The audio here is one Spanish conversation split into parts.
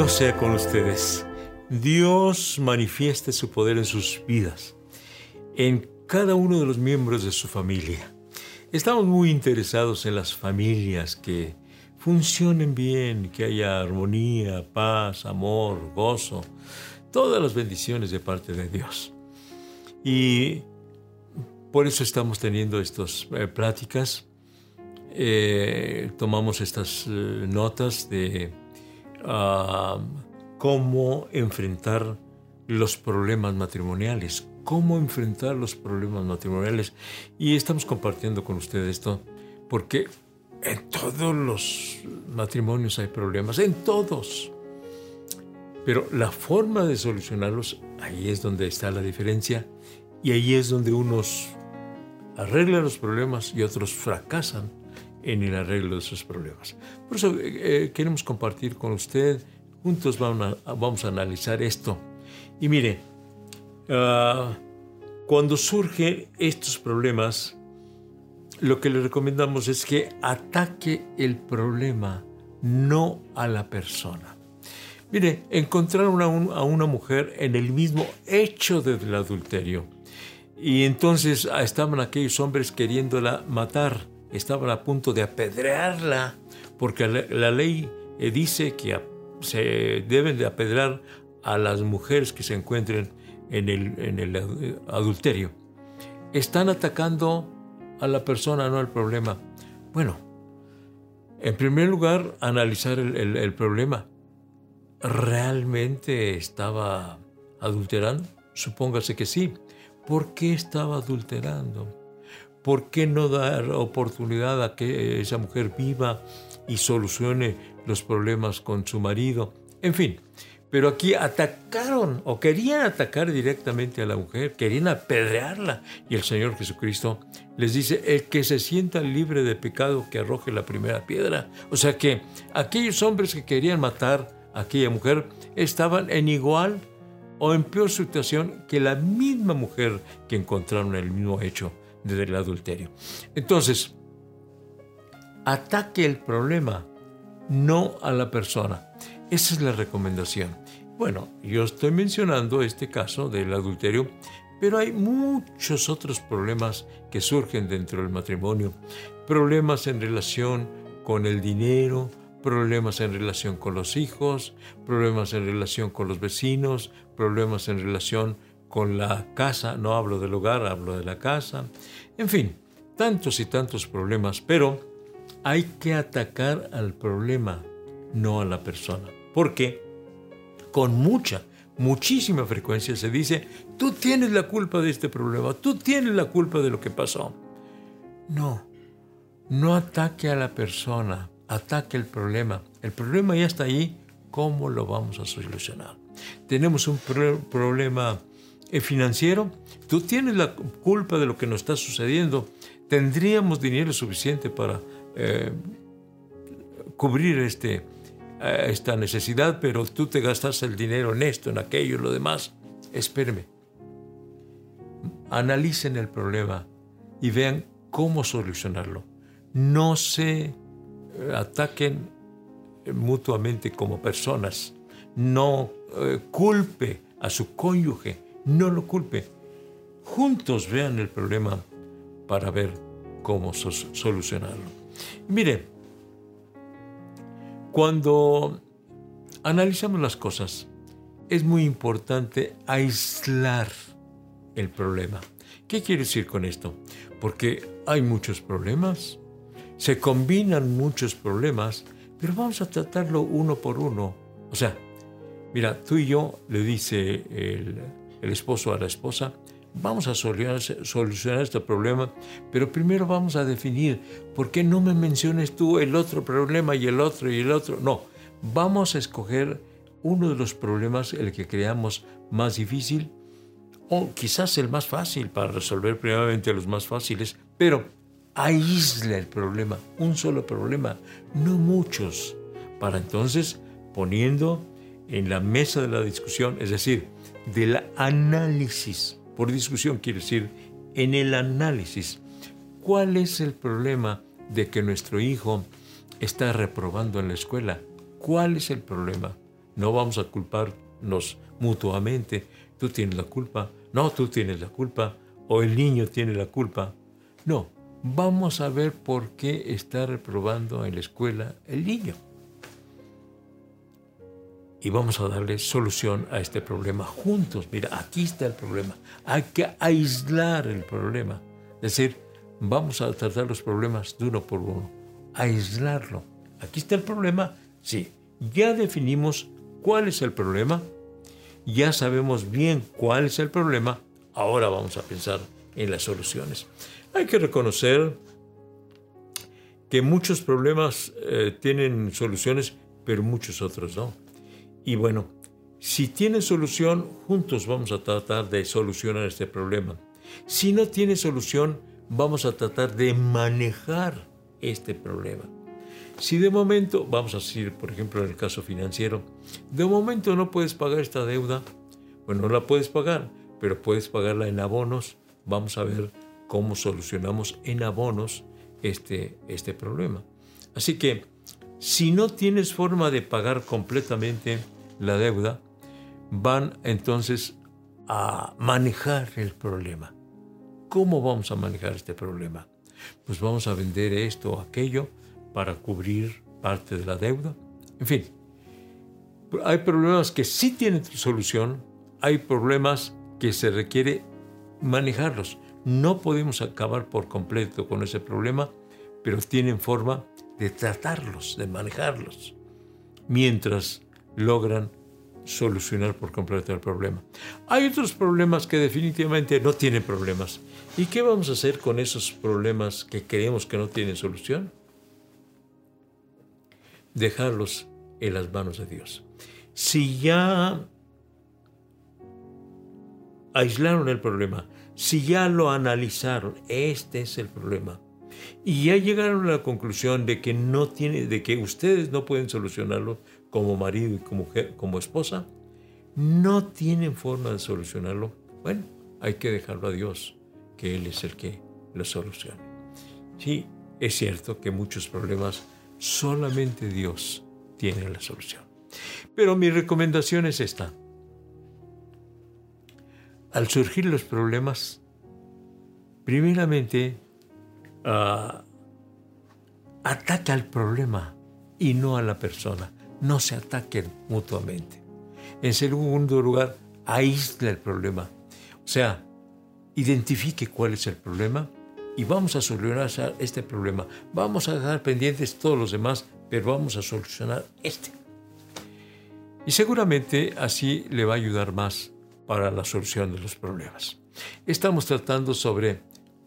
Dios sea con ustedes. Dios manifieste su poder en sus vidas, en cada uno de los miembros de su familia. Estamos muy interesados en las familias que funcionen bien, que haya armonía, paz, amor, gozo, todas las bendiciones de parte de Dios. Y por eso estamos teniendo estas eh, pláticas, eh, tomamos estas eh, notas de cómo enfrentar los problemas matrimoniales, cómo enfrentar los problemas matrimoniales. Y estamos compartiendo con ustedes esto porque en todos los matrimonios hay problemas, en todos. Pero la forma de solucionarlos, ahí es donde está la diferencia y ahí es donde unos arreglan los problemas y otros fracasan en el arreglo de esos problemas. Por eso eh, eh, queremos compartir con usted, juntos vamos a, vamos a analizar esto. Y mire, ah, cuando surgen estos problemas, lo que le recomendamos es que ataque el problema, no a la persona. Mire, encontraron a, a una mujer en el mismo hecho del adulterio. Y entonces ah, estaban aquellos hombres queriéndola matar, estaban a punto de apedrearla, porque la, ley eh, dice que se deben de apedrear a las mujeres que se encuentren en el, el adulterio. Están atacando a la persona, no al problema. Bueno, en primer lugar, analizar el problema realmente estaba adulterando? Supóngase que sí. ¿Por qué estaba adulterando? ¿Por qué no dar oportunidad a que esa mujer viva y solucione los problemas con su marido? En fin, pero aquí atacaron o querían atacar directamente a la mujer, querían apedrearla. Y el Señor Jesucristo les dice, el que se sienta libre de pecado, que arroje la primera piedra. O sea que aquellos hombres que querían matar aquella mujer estaban en igual o en peor situación que la misma mujer que encontraron el mismo hecho del adulterio. Entonces, ataque el problema, no a la persona. Esa es la recomendación. Bueno, yo estoy mencionando este caso del adulterio, pero hay muchos otros problemas que surgen dentro del matrimonio. Problemas en relación con el dinero, problemas en relación con los hijos, problemas en relación con los vecinos, problemas en relación con la casa, no hablo del hogar, hablo de la casa, en fin, tantos y tantos problemas, pero hay que atacar al problema, no a la persona, porque con mucha, muchísima frecuencia se dice, tú tienes la culpa de este problema, tú tienes la culpa de lo que pasó. No, no ataque a la persona, ataque el problema. El problema ya está ahí, ¿cómo lo vamos a solucionar? Tenemos un problema financiero, tú tienes la culpa de lo que nos está sucediendo. Tendríamos dinero suficiente para eh, cubrir este, eh, esta necesidad, pero tú te gastas el dinero en esto, en aquello, en lo demás. Espéreme. Analicen el problema y vean cómo solucionarlo. No se ataquen mutuamente como personas. No eh, culpe a su cónyuge, no lo culpe. Juntos vean el problema para ver cómo solucionarlo. Mire, cuando analizamos las cosas, es muy importante aislar el problema. ¿Qué quiere decir con esto? Porque hay muchos problemas, se combinan muchos problemas, pero vamos a tratarlo uno por uno. O sea, mira, tú y yo, le dice el, esposo a la esposa, vamos a solucionar, este problema, pero primero vamos a definir por qué no me menciones tú el otro problema y el otro y el otro. No, vamos a escoger uno de los problemas, el que creamos más difícil, o quizás el más fácil para resolver primeramente los más fáciles, pero aísla el problema, un solo problema, no muchos, para entonces poniendo en la mesa de la discusión, es decir, del análisis, por discusión quiere decir en el análisis, ¿cuál es el problema de que nuestro hijo está reprobando en la escuela? ¿Cuál es el problema? No vamos a culparnos mutuamente. Tú tienes la culpa. No, tú tienes la culpa. O el niño tiene la culpa. No, vamos a ver por qué está reprobando en la escuela el niño. Y vamos a darle solución a este problema juntos. Mira, aquí está el problema. Hay que aislar el problema. Es decir, vamos a tratar los problemas de uno por uno. Aislarlo. Aquí está el problema. Sí, ya definimos cuál es el problema. Ya sabemos bien cuál es el problema. Ahora vamos a pensar en las soluciones. Hay que reconocer que muchos problemas eh, tienen soluciones, pero muchos otros no. Y bueno, si tiene solución, juntos vamos a tratar de solucionar este problema. Si no tiene solución, vamos a tratar de manejar este problema. Si de momento, vamos a decir, por ejemplo, en el caso financiero, de momento no puedes pagar esta deuda, bueno, no la puedes pagar, pero puedes pagarla en abonos. Vamos a ver cómo solucionamos en abonos este, este problema. Así que, si no tienes forma de pagar completamente la deuda, van entonces a manejar el problema. ¿Cómo vamos a manejar este problema? Pues vamos a vender esto o aquello para cubrir parte de la deuda. En fin, hay problemas que sí tienen solución, hay problemas que se requiere manejarlos. No podemos acabar por completo con ese problema, pero tienen forma de tratarlos, de manejarlos, mientras logran solucionar por completo el problema. Hay otros problemas que definitivamente no tienen problemas. ¿Y qué vamos a hacer con esos problemas que creemos que no tienen solución? Dejarlos en las manos de Dios. Si ya aislaron el problema, si ya lo analizaron, este es el problema, y ya llegaron a la conclusión de que no tiene, de que ustedes no pueden solucionarlo como marido y como, como esposa, no tienen forma de solucionarlo, bueno, hay que dejarlo a Dios, que Él es el que lo solucione. Sí, es cierto que muchos problemas solamente Dios tiene la solución. Pero mi recomendación es esta. Al surgir los problemas, primeramente, uh, ataca al problema y no a la persona. No se ataquen mutuamente. En segundo lugar, aísla el problema. O sea, identifique cuál es el problema y vamos a solucionar este problema. Vamos a dejar pendientes todos los demás, pero vamos a solucionar este. Y seguramente así le va a ayudar más para la solución de los problemas. Estamos tratando sobre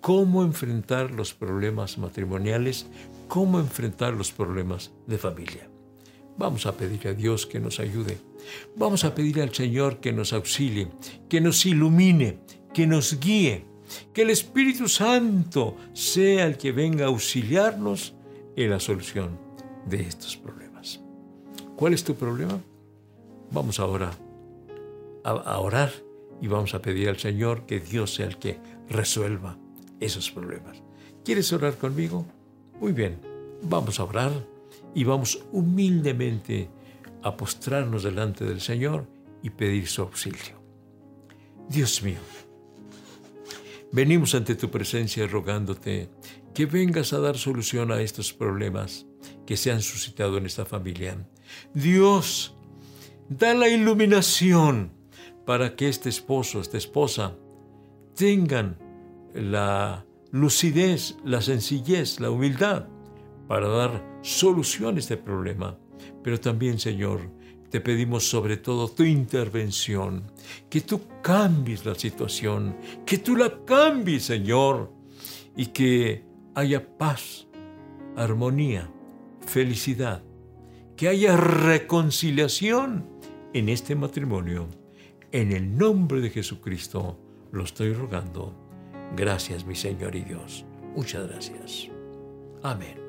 cómo enfrentar los problemas matrimoniales, cómo enfrentar los problemas de familia. Vamos a pedir a Dios que nos ayude. Vamos a pedir al Señor que nos auxilie, que nos ilumine, que nos guíe, que el Espíritu Santo sea el que venga a auxiliarnos en la solución de estos problemas. ¿Cuál es tu problema? Vamos ahora a, orar y vamos a pedir al Señor que Dios sea el que resuelva esos problemas. ¿Quieres orar conmigo? Muy bien, vamos a orar y vamos humildemente a postrarnos delante del Señor y pedir su auxilio. Dios mío, venimos ante tu presencia rogándote que vengas a dar solución a estos problemas que se han suscitado en esta familia. Dios, da la iluminación para que este esposo, esta esposa, tengan la lucidez, la sencillez, la humildad para dar solución a este problema. Pero también, Señor, te pedimos sobre todo tu intervención, que tú cambies la situación, que tú la cambies, Señor, y que haya paz, armonía, felicidad, que haya reconciliación en este matrimonio en el nombre de Jesucristo lo estoy rogando. Gracias mi Señor y Dios. Muchas gracias. Amén.